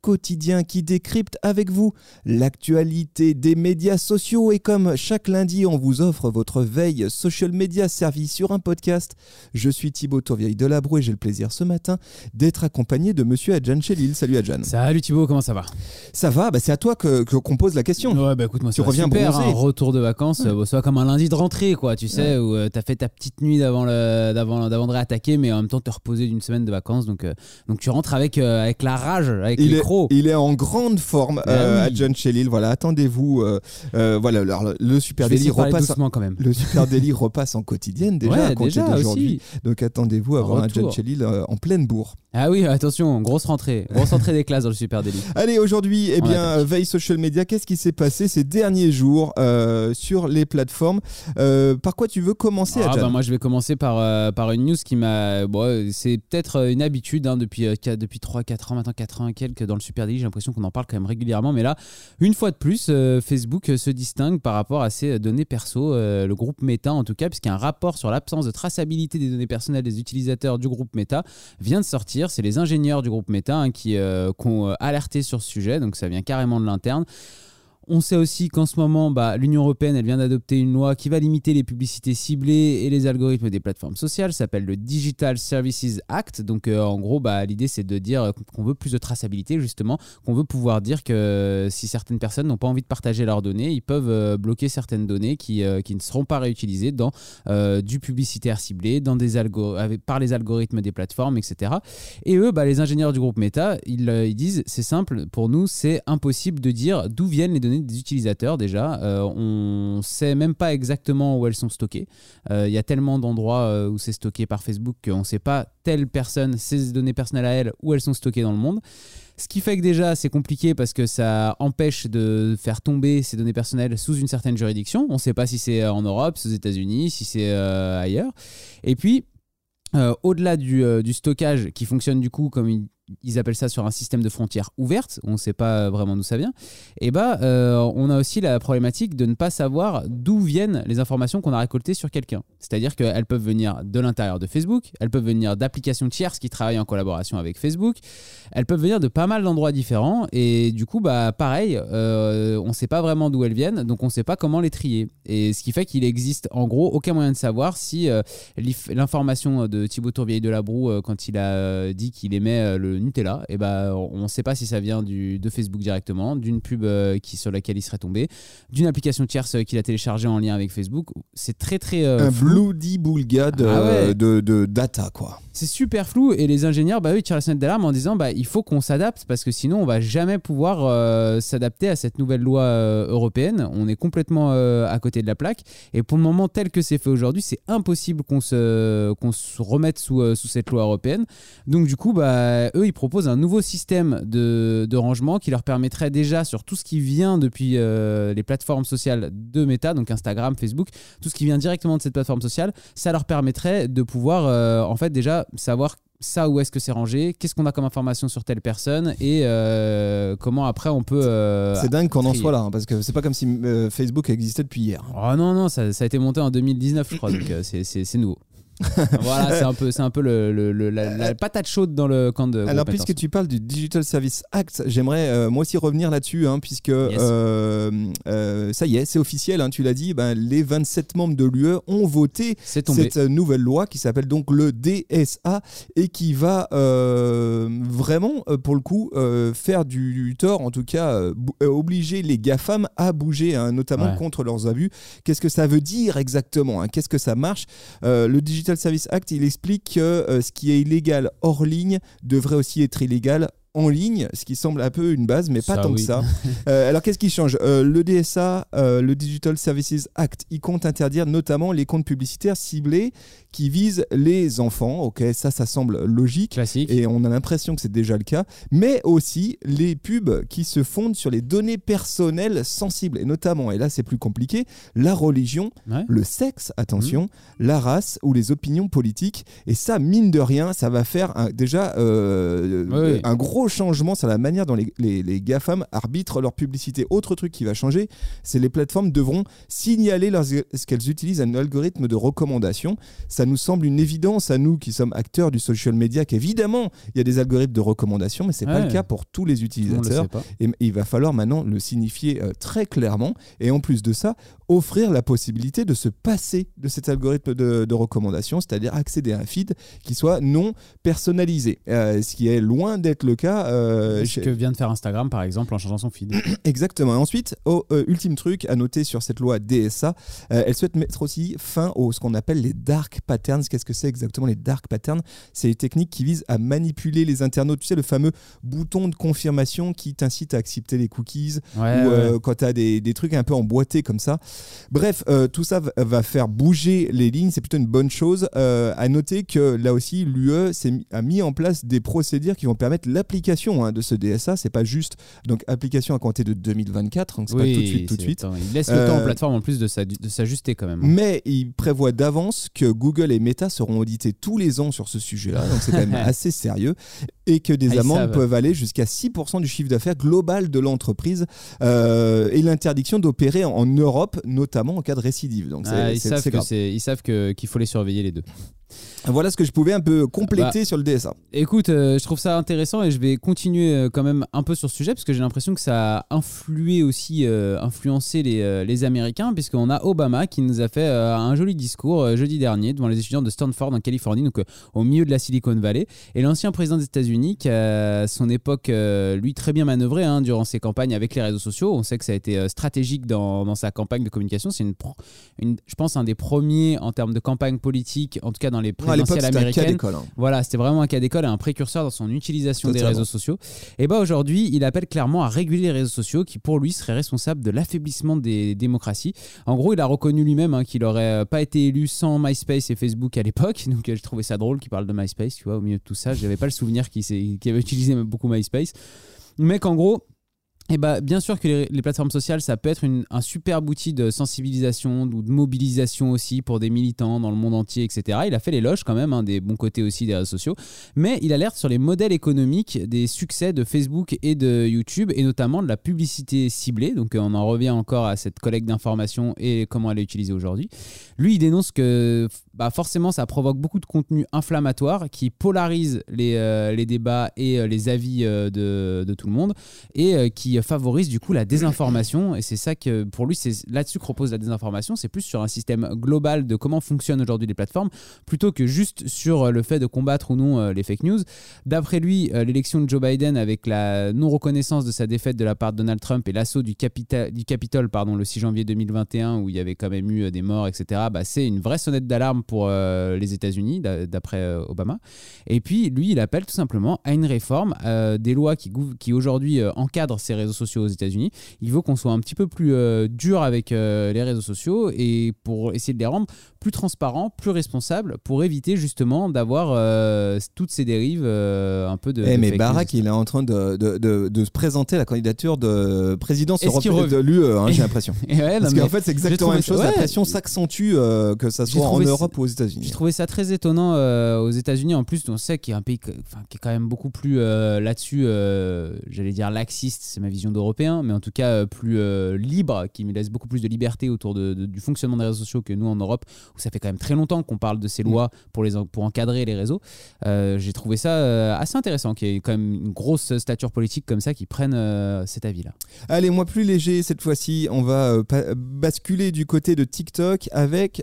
quotidien qui décrypte avec vous l'actualité des médias sociaux et comme chaque lundi on vous offre votre veille social media servie sur un podcast, je suis Thibaut Tourvieille de Labro et j'ai le plaisir ce matin d'être accompagné de monsieur Adjan Chelil. Salut Adjan. Salut Thibaut, comment ça va? Ça va, bah c'est à toi que qu'on pose la question. Ouais, bah écoute, moi, Tu reviens super, bronzé. un retour de vacances, euh, soit comme un lundi de rentrée, quoi, tu sais, où euh, t'as fait ta petite nuit d'avant d'avant, d'avant de réattaquer, mais en même temps te reposer d'une semaine de vacances, donc, euh, donc tu rentres avec, euh, avec la rage, avec Il les est, il est en grande forme, Ah euh, oui. Adjan Chelil. Voilà, attendez-vous. euh, euh, voilà, le- le Super Daily repasse. quand même. Le Super Daily repasse en quotidienne déjà à ouais, aussi. Donc attendez-vous à avoir un. John Chelil euh, en pleine bourre. Ah oui, attention, grosse rentrée, grosse rentrée des classes dans le Super Délit. Allez, aujourd'hui, eh bien, veille social media, qu'est-ce qui s'est passé ces derniers jours sur les plateformes Par quoi tu veux commencer, Ah, bah, moi je vais commencer par, par une news qui m'a. Bon, c'est peut-être une habitude hein, depuis, depuis 3-4 ans, maintenant 4 ans et quelques dans Super Daily. J'ai l'impression qu'on en parle quand même régulièrement. Mais là, une fois de plus, euh, Facebook euh, se distingue par rapport à ses données perso, euh, le groupe Meta en tout cas, puisqu'un rapport sur l'absence de traçabilité des données personnelles des utilisateurs du groupe Meta vient de sortir. C'est les ingénieurs du groupe Meta hein, qui, euh, ont euh, alerté sur ce sujet, donc ça vient carrément de l'interne. On sait aussi qu'en ce moment, bah, l'Union européenne vient d'adopter une loi qui va limiter les publicités ciblées et les algorithmes des plateformes sociales. Ça s'appelle le Digital Services Act. Donc, euh, en gros, bah, l'idée c'est de dire qu'on veut plus de traçabilité, justement, qu'on veut pouvoir dire que si certaines personnes n'ont pas envie de partager leurs données, ils peuvent euh, bloquer certaines données qui, euh, ne seront pas réutilisées dans euh, du publicitaire ciblé, par les algorithmes des plateformes, etc. Et eux, bah, les ingénieurs du groupe Meta, euh, ils disent c'est simple, pour nous, c'est impossible de dire d'où viennent les données des utilisateurs déjà. Euh, on sait même pas exactement où elles sont stockées. Euh, Il y a tellement d'endroits euh, où c'est stocké par Facebook qu'on ne sait pas telle personne, ses données personnelles à elle, où elles sont stockées dans le monde. Ce qui fait que déjà c'est compliqué parce que ça empêche de faire tomber ces données personnelles sous une certaine juridiction. On ne sait pas si c'est en Europe, aux États-Unis, si c'est euh, ailleurs. Et puis, euh, au-delà du, euh, stockage qui fonctionne du coup comme ils, ils appellent ça sur un système de frontières ouvertes, on ne sait pas vraiment d'où ça vient, et bah euh, on a aussi la problématique de ne pas savoir d'où viennent les informations qu'on a récoltées sur quelqu'un. C'est-à-dire qu'elles peuvent venir de l'intérieur de Facebook, elles peuvent venir d'applications tierces qui travaillent en collaboration avec Facebook, elles peuvent venir de pas mal d'endroits différents, et du coup bah pareil, euh, on ne sait pas vraiment d'où elles viennent, donc on ne sait pas comment les trier. Et ce qui fait qu'il existe en gros aucun moyen de savoir si euh, l'information de Thibaut Tourvieille de la Broue euh, quand il a euh, dit qu'il aimait euh, Nutella, et ben on ne sait pas si ça vient du, de Facebook directement, d'une pub euh, qui, sur laquelle il serait tombé, d'une application tierce euh, qu'il a téléchargée en lien avec Facebook. C'est très très euh, Un flou. bloody boulga de, Ah ouais. de, de data, quoi. C'est super flou et les ingénieurs, bah, eux, ils tirent la sonnette d'alarme en disant bah, il faut qu'on s'adapte parce que sinon on va jamais pouvoir euh, s'adapter à cette nouvelle loi euh, européenne. On est complètement euh, à côté de la plaque et pour le moment tel que c'est fait aujourd'hui, c'est impossible qu'on se, qu'on se remette sous, sous cette loi européenne. Donc du coup, bah, eux, ils proposent un nouveau système de, de rangement qui leur permettrait déjà sur tout ce qui vient depuis euh, les plateformes sociales de Meta, donc Instagram, Facebook, tout ce qui vient directement de cette plateforme sociale, ça leur permettrait de pouvoir euh, en fait déjà savoir ça où est-ce que c'est rangé, qu'est-ce qu'on a comme information sur telle personne et euh, comment après on peut... euh, c'est dingue qu'on en soit là, hein, parce que c'est pas comme si euh, Facebook existait depuis hier. Oh non, non, ça, ça a été monté en 2019 je crois, donc c'est nouveau. voilà, c'est un peu, c'est un peu le, le- le- la, la patate chaude dans le camp de. Alors, puisque tu parles du Digital Service Act, j'aimerais euh, moi aussi revenir là-dessus, hein, puisque euh, euh, ça y est, c'est officiel, hein, tu l'as dit, ben, les 27 membres de l'UE ont voté cette euh, nouvelle loi qui s'appelle donc le DSA et qui va euh, vraiment, euh, pour le coup, euh, faire du, du tort, en tout cas, euh, euh, obliger les GAFAM à bouger, hein, notamment Ouais. contre leurs abus. Qu'est-ce que ça veut dire exactement hein Qu'est-ce que ça marche? Euh, Le Digital Service Act, il explique que euh, ce qui est illégal hors ligne devrait aussi être illégal en ligne, ce qui semble un peu une base, mais pas Ça, tant que ça. Euh, alors qu'est-ce qui change? Euh, Le DSA, euh, le Digital Services Act, il compte interdire notamment les comptes publicitaires ciblés qui vise les enfants. Ok, ça, ça semble logique. Classique. Et on a l'impression que c'est déjà le cas, mais aussi les pubs qui se fondent sur les données personnelles sensibles, et notamment, et là c'est plus compliqué, la religion, Ouais. le sexe, attention, Mhm. la race ou les opinions politiques. Et ça, mine de rien, ça va faire un- déjà euh, Ouais, ouais. un gros changement sur la manière dont les, les, les GAFAM arbitrent leur publicité. Autre truc qui va changer, c'est les plateformes devront signaler leurs- ce qu'elles utilisent un algorithme de recommandation. Ça nous semble une évidence à nous qui sommes acteurs du social media qu'évidemment, il y a des algorithmes de recommandation, mais c'est pas Ouais. le cas pour tous les le utilisateurs. pas. Et il va falloir maintenant le signifier euh, très clairement et en plus de ça, offrir la possibilité de se passer de cet algorithme de, de recommandation, c'est-à-dire accéder à un feed qui soit non personnalisé, Euh, ce qui est loin d'être le cas. euh, Ce chez- que vient de faire Instagram, par exemple, en changeant son feed. Exactement. Et ensuite, euh, ultime truc à noter sur cette loi DSA, euh, elle souhaite mettre aussi fin au ce qu'on appelle les dark patterns. Qu'est-ce que c'est exactement les dark patterns? C'est une technique qui vise à manipuler les internautes. Tu sais, le fameux bouton de confirmation qui t'incite à accepter les cookies Ouais, ou ouais. quand tu as des, des trucs un peu emboîtés comme ça. Bref, euh, tout ça va, faire bouger les lignes, c'est plutôt une bonne chose. Euh, à noter que là aussi, l'UE a mis en place des procédures qui vont permettre l'application hein, de ce DSA. C'est pas juste donc application à compter de 2024, donc c'est pas tout de suite, tout de c'est- suite. attends, il laisse le temps aux Euh, plateformes en plus de s'a- de s'ajuster quand même. Mais il prévoit d'avance que Google et Meta seront audités tous les ans sur ce sujet-là, donc c'est quand même assez sérieux, et que des Ah, amendes peuvent aller jusqu'à 6% du chiffre d'affaires global de l'entreprise, euh, et l'interdiction d'opérer en Europe, notamment en cas de récidive. Donc Ah, ils savent que ils savent que- qu'il faut les surveiller les deux. Voilà ce que je pouvais un peu Bah, compléter sur le DSA. Écoute, euh, je trouve ça intéressant et je vais continuer euh, quand même un peu sur ce sujet parce que j'ai l'impression que ça a influé aussi, euh, influencé les, les Américains puisqu'on a Obama qui nous a fait un joli discours jeudi dernier devant les étudiants de Stanford en Californie, donc au milieu de la Silicon Valley. Et l'ancien président des États-Unis qui à son époque, lui, très bien manœuvré hein, durant ses campagnes avec les réseaux sociaux. On sait que ça a été stratégique dans, dans sa campagne de communication. C'est une, une, je pense, un des premiers en termes de campagne politique, en tout cas dans les présidentielles un cas d'école. hein. Voilà, c'était vraiment un cas d'école et un précurseur dans son utilisation des réseaux sociaux. Et bah aujourd'hui, il appelle clairement à réguler les réseaux sociaux qui pour lui seraient responsables de l'affaiblissement des démocraties. En gros, il a reconnu lui-même hein, qu'il aurait euh, pas été élu sans MySpace et Facebook à l'époque. Donc euh, je trouvais ça drôle qu'il parle de MySpace, tu vois, au milieu de tout ça. J'avais pas le souvenir qu'il avait utilisé beaucoup MySpace. Mais qu'en gros, eh ben, bien sûr que les, plateformes sociales, ça peut être un super outil de sensibilisation ou de mobilisation aussi pour des militants dans le monde entier, etc. Il a fait l'éloge quand même, hein, des bons côtés aussi des réseaux sociaux, mais il alerte sur les modèles économiques des succès de Facebook et de YouTube, et notamment de la publicité ciblée. Donc euh, on en revient encore à cette collecte d'informations et comment elle est utilisée aujourd'hui. Lui, il dénonce que bah, forcément, ça provoque beaucoup de contenu inflammatoire qui polarise les, euh, les débats et euh, les avis de, de tout le monde et euh, qui favorise du coup la désinformation. Et c'est ça que pour lui, c'est là-dessus que repose la désinformation. C'est plus sur un système global de comment fonctionnent aujourd'hui les plateformes plutôt que juste sur euh, le fait de combattre ou non euh, les fake news. D'après lui, euh, l'élection de Joe Biden avec la non-reconnaissance de sa défaite de la part de Donald Trump et l'assaut du, Capita- du Capitole pardon, le 6 janvier 2021 où il y avait quand même eu euh, des morts, etc., bah, c'est une vraie sonnette d'alarme pour euh, les États-Unis, d'a- d'après euh, Obama. Et puis, lui, il appelle tout simplement à une réforme euh, des lois qui, qui aujourd'hui euh, encadrent ces réseaux sociaux aux États-Unis. Il veut qu'on soit un petit peu plus euh, dur avec euh, les réseaux sociaux et pour essayer de les rendre plus transparents, plus responsables, pour éviter justement d'avoir euh, toutes ces dérives euh, un peu de. Eh, de mais news. il est en train de, de, de- de se présenter la candidature de présidence européenne de l'UE, hein, j'ai l'impression. Ouais, Parce qu'en fait, c'est exactement la même chose. La pression s'accentue, euh, que ça soit en ça- Europe ou aux États-Unis. J'ai trouvé ça très étonnant aux États-Unis. En plus, on sait qu'il y a un pays qui est quand même beaucoup plus là-dessus, j'allais dire laxiste, c'est ma vision d'européen, mais en tout cas plus libre, qui me laisse beaucoup plus de liberté autour du fonctionnement des réseaux sociaux que nous en Europe, où ça fait quand même très longtemps qu'on parle de ces lois pour, les, pour encadrer les réseaux. Euh, J'ai trouvé ça euh, assez intéressant, qu'il y ait quand même une grosse stature politique comme ça qui prenne euh, cet avis-là. Allez, moi plus léger cette fois-ci, on va euh, basculer du côté de TikTok avec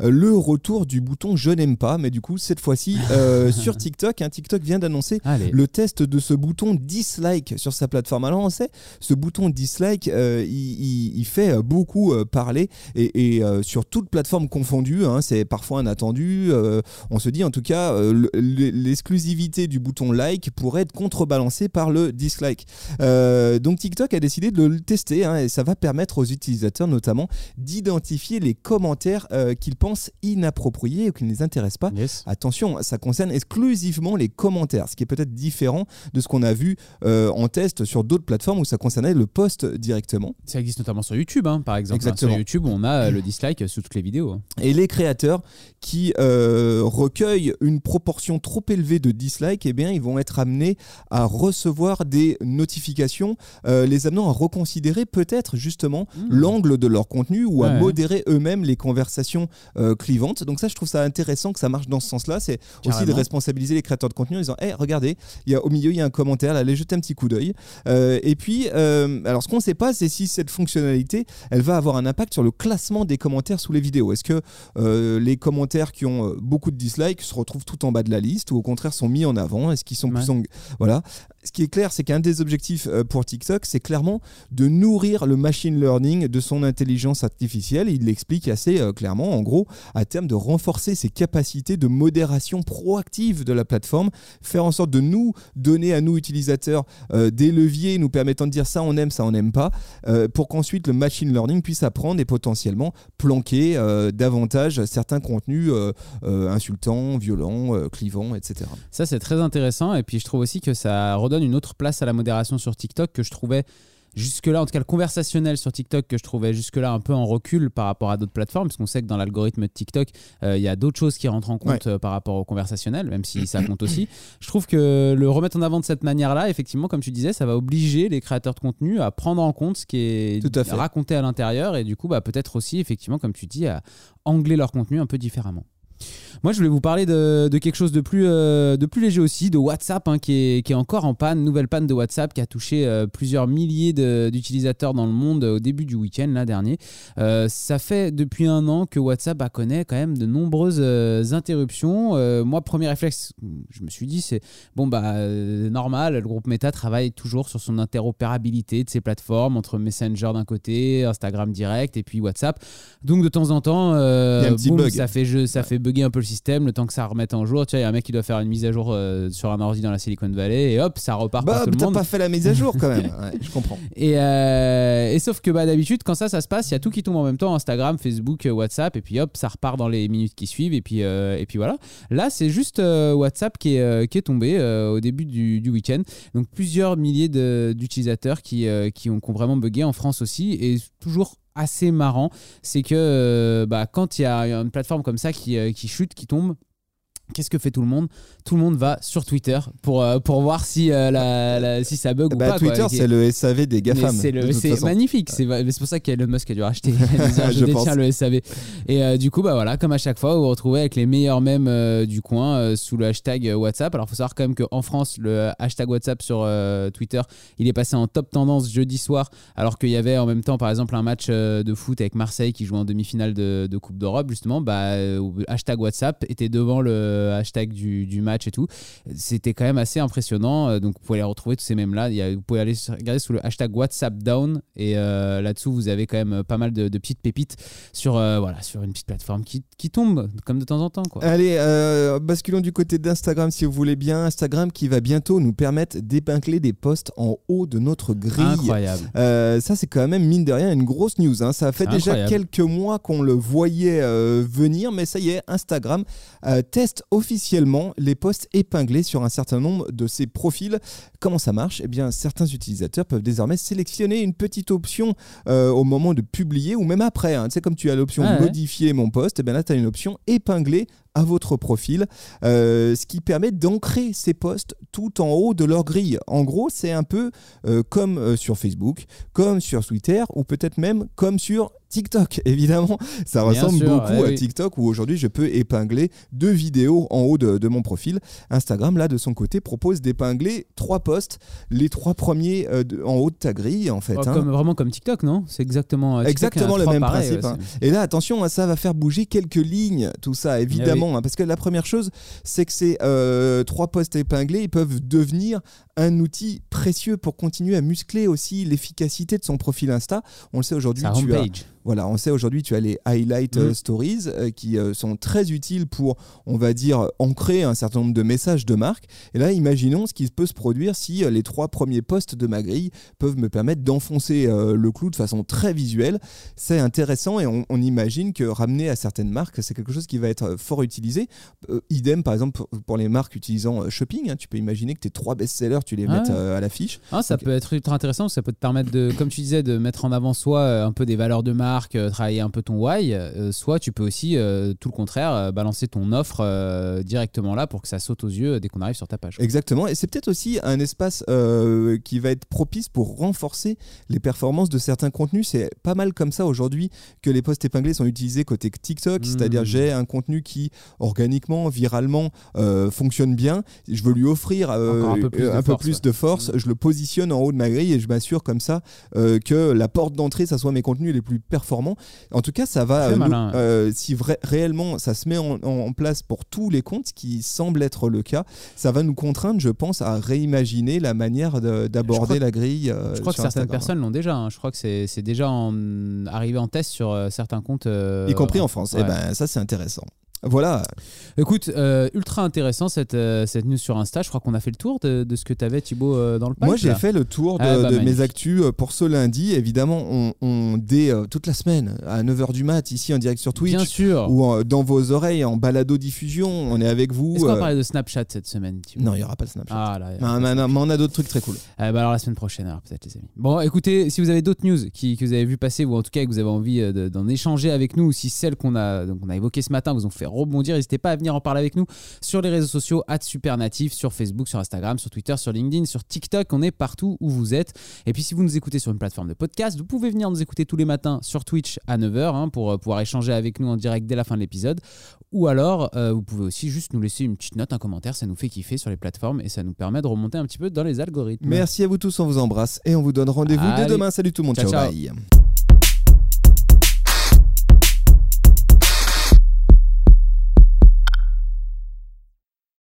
le retour du bouton je n'aime pas, mais du coup cette fois-ci sur TikTok, hein, TikTok vient d'annoncer le test de ce bouton dislike sur sa plateforme. Alors on sait, ce bouton dislike, il, il- il fait beaucoup parler et, et, sur toute plateforme confondue, hein, c'est parfois inattendu. euh, on se dit en tout cas, euh, le- le- l'exclusivité du bouton like pourrait être contrebalancée par le dislike. Euh, donc TikTok a décidé de le tester hein, et ça va permettre aux utilisateurs notamment d'identifier les commentaires euh, qu'ils pensent inappropriés ou qui ne les intéressent pas. Yes. Attention, ça concerne exclusivement les commentaires, ce qui est peut-être différent de ce qu'on a vu en test sur d'autres plateformes où ça concernait le post directement. Ça existe notamment sur YouTube, hein, par exemple. Exactement. Sur YouTube, on a le dislike sous toutes les vidéos. Hein. Et les créateurs qui euh, recueillent une proportion trop élevée de dislikes, eh bien, ils vont être amenés à recevoir des notifications, euh, les amenant à reconsidérer peut-être justement Hmm. l'angle de leur contenu ou à modérer eux-mêmes les conversations euh, clivantes. Donc ça, je trouve ça intéressant que ça marche dans ce sens-là. C'est aussi de responsabiliser les créateurs de contenu en disant, hey, regardez, il y a, au milieu, il y a un commentaire, là, allez jeter un petit coup d'œil. Et puis, alors ce qu'on ne sait pas, c'est si cette fonctionnalité, elle va avoir un impact sur le classement des commentaires sous les vidéos. Est-ce que euh, les commentaires qui ont euh, beaucoup de dislikes se retrouvent tout en bas de la liste ou au contraire sont mis en avant? Est-ce qu'ils sont plus en... Voilà. Ce qui est clair, c'est qu'un des objectifs euh, pour TikTok, c'est clairement de nourrir le machine learning de son intelligence artificielle. Il l'explique assez clairement, en gros, à terme de renforcer ses capacités de modération proactive de la plateforme, faire en sorte de nous donner à nous utilisateurs euh, des leviers nous permettant de dire ça on aime, ça on n'aime pas, euh, pour qu'ensuite le machine learning puisse apprendre et potentiellement planquer euh, davantage certains contenus euh, euh, insultants, violents, clivants, etc. Ça, c'est très intéressant. Et puis, je trouve aussi que ça redonne une autre place à la modération sur TikTok que je trouvais jusque-là, en tout cas le conversationnel sur TikTok, que je trouvais jusque-là un peu en recul par rapport à d'autres plateformes, parce qu'on sait que dans l'algorithme de TikTok, euh, il y a d'autres choses qui rentrent en compte euh, par rapport au conversationnel, même si ça compte aussi. Je trouve que le remettre en avant de cette manière-là, effectivement, comme tu disais, ça va obliger les créateurs de contenu à prendre en compte ce qui est Tout à fait. raconté à l'intérieur, et du coup, bah, peut-être aussi, effectivement, comme tu dis, à angler leur contenu un peu différemment. Moi, je voulais vous parler de, de quelque chose de plus, euh, de plus léger aussi, de WhatsApp, hein, qui, est, qui est encore en panne, nouvelle panne de WhatsApp qui a touché euh, plusieurs milliers d'utilisateurs dans le monde au début du week-end, là dernier. Euh, ça fait depuis un an que WhatsApp bah, connaît quand même de nombreuses euh, interruptions. Euh, moi, premier réflexe, je me suis dit, c'est bon, bah, euh, normal, le groupe Meta travaille toujours sur son interopérabilité de ses plateformes entre Messenger d'un côté, Instagram direct et puis WhatsApp. Donc, de temps en temps, euh, boum, ça fait, jeu, ça fait bugger un peu le système le temps que ça remette en jour. Tu vois, il y a un mec qui doit faire une mise à jour euh, sur un ordi dans la Silicon Valley et hop, ça repart Bah, pour tout le t'as pas fait la mise à jour quand même. Ouais, je comprends. Et, euh, et sauf que bah, d'habitude, quand ça, ça se passe, il y a tout qui tombe en même temps Instagram, Facebook, euh, WhatsApp, et puis hop, ça repart dans les minutes qui suivent, et puis, euh, et puis voilà. Là, c'est juste WhatsApp qui est, qui est tombé au début du, du week-end. Donc plusieurs milliers d'utilisateurs qui, qui, ont, qui ont vraiment bugué en France aussi, et toujours assez marrant, c'est que euh, bah, quand il y a une plateforme comme ça qui, euh, qui chute, qui tombe, Qu'est-ce que fait tout le monde? Tout le monde va sur Twitter pour, euh, pour voir si, euh, la, la- si ça bug ou Bah, pas. Twitter, c'est le SAV des GAFAM. C'est magnifique. C'est pour ça qu'Elon Musk a dû racheter. Il a dit, je Je détiens le SAV. Et euh, du coup, bah voilà, comme à chaque fois, vous vous retrouvez avec les meilleurs mèmes du coin sous le hashtag WhatsApp. Alors, il faut savoir quand même qu'en France, le hashtag WhatsApp sur Twitter, il est passé en top tendance jeudi soir, alors qu'il y avait en même temps, par exemple, un match de foot avec Marseille qui jouait en demi-finale de, de Coupe d'Europe, justement. Bah, hashtag WhatsApp était devant le hashtag du, du match et tout. C'était quand même assez impressionnant. Euh, Donc, vous pouvez les retrouver tous ces a- Vous pouvez aller regarder sous le hashtag WhatsApp Down. Et euh, là-dessous, vous avez quand même euh, pas mal de, de petites pépites sur, euh, voilà, sur une petite plateforme qui, qui tombe, comme de temps en temps. Quoi. Allez, euh, basculons du côté d'Instagram si vous voulez bien. Instagram qui va bientôt nous permettre d'épingler des posts en haut de notre grille. Incroyable. Euh, ça, c'est quand même, mine de rien, une grosse news. hein. Ça fait déjà incroyable. quelques mois qu'on le voyait euh, venir, mais ça y est, Instagram euh, teste officiellement les posts épinglés sur un certain nombre de ses profils. Comment ça marche? Eh bien, certains utilisateurs peuvent désormais sélectionner une petite option euh, au moment de publier ou même après. hein. Tu sais, comme tu as l'option Ah ouais. modifier mon post, eh bien là, tu as une option épingler à votre profil, euh, ce qui permet d'ancrer ces posts tout en haut de leur grille. En gros, c'est un peu euh, comme euh, sur Facebook, comme sur Twitter, ou peut-être même comme sur TikTok, évidemment. Ça ressemble sûr, beaucoup ouais, à oui. TikTok où aujourd'hui je peux épingler deux vidéos en haut de, de mon profil. Instagram, là, de son côté, propose d'épingler trois posts, les trois premiers euh, de- en haut de ta grille, en fait. Oh, hein. comme, vraiment comme TikTok, non? C'est exactement. euh, Exactement le même principe. ouais, hein. Et là, attention, hein, ça va faire bouger quelques lignes, tout ça, évidemment. hein, parce que la première chose, c'est que ces euh, trois posts épinglés, ils peuvent devenir un outil précieux pour continuer à muscler aussi l'efficacité de son profil Insta. On le sait aujourd'hui, tu as, voilà, on sait aujourd'hui, tu as les highlight Mm. euh, stories euh, qui euh, sont très utiles pour, on va dire, ancrer un certain nombre de messages de marque. Et là, imaginons ce qui peut se produire si euh, les trois premiers posts de ma grille peuvent me permettre d'enfoncer le clou de façon très visuelle. C'est intéressant et on, on imagine que ramener à certaines marques, c'est quelque chose qui va être fort utilisé. Idem, par exemple, pour, pour les marques utilisant shopping. hein. tu peux imaginer que tes trois best-sellers, tu les Ah mettes ouais. euh, à l'affiche. Ah, ça peut être ultra intéressant, ça peut te permettre de, comme tu disais, de mettre en avant soit euh, un peu des valeurs de marque, euh, travailler un peu ton why, euh, soit tu peux aussi, euh, tout le contraire, balancer ton offre directement là pour que ça saute aux yeux dès qu'on arrive sur ta page. Exactement, et c'est peut-être aussi un espace qui va être propice pour renforcer les performances de certains contenus. C'est pas mal comme ça aujourd'hui que les posts épinglés sont utilisés côté TikTok, c'est-à-dire j'ai un contenu qui organiquement, viralement fonctionne bien, je veux lui offrir un peu plus de un peu plus ouais. de force, je le positionne en haut de ma grille et je m'assure comme ça euh, que la porte d'entrée, ça soit mes contenus les plus performants. En tout cas, ça va, euh, malin, euh, si vrai- réellement ça se met en, en place pour tous les comptes, ce qui semble être le cas, ça va nous contraindre, je pense, à réimaginer la manière d'aborder la grille. Je crois que certaines Instagram. personnes l'ont déjà. hein. Je crois que c'est déjà en- arrivé en test sur certains comptes. y compris en France. ouais. Et ben ça, c'est intéressant. Voilà, Écoute, euh, ultra intéressant cette, euh, cette news sur Insta. Je crois qu'on a fait le tour de, de ce que tu avais, Thibaut, euh, dans le pack. moi j'ai fait le tour de, Ah bah, de mes actus pour ce lundi. Évidemment, on, on dès toute la semaine à 9h du mat ici en direct sur Twitch Bien sûr. ou en- dans vos oreilles en balado diffusion. On est avec vous. Est-ce qu'on va parler de Snapchat cette semaine Thibaut? Non, il n'y aura pas le Snapchat. Ah là. Mais, mais- mais on a d'autres trucs très cool. Euh, bah alors la semaine prochaine, alors peut-être les amis. Bon, écoutez, si vous avez d'autres news qui, que vous avez vu passer ou en tout cas que vous avez envie de- d'en échanger avec nous, ou si celles qu'on a, donc, a évoquées ce matin vous ont fait rebondir, n'hésitez pas à venir en parler avec nous sur les réseaux sociaux @supernatif, sur Facebook, sur Instagram, sur Twitter, sur LinkedIn, sur TikTok. On est partout où vous êtes. Et puis si vous nous écoutez sur une plateforme de podcast, vous pouvez venir nous écouter tous les matins sur Twitch à 9h pour euh, pouvoir échanger avec nous en direct dès la fin de l'épisode. Ou alors, euh, vous pouvez aussi juste nous laisser une petite note, un commentaire, ça nous fait kiffer sur les plateformes et ça nous permet de remonter un petit peu dans les algorithmes. Merci à vous tous, on vous embrasse et on vous donne rendez-vous dès demain. Salut tout le monde, Ciao, ciao, ciao. bye.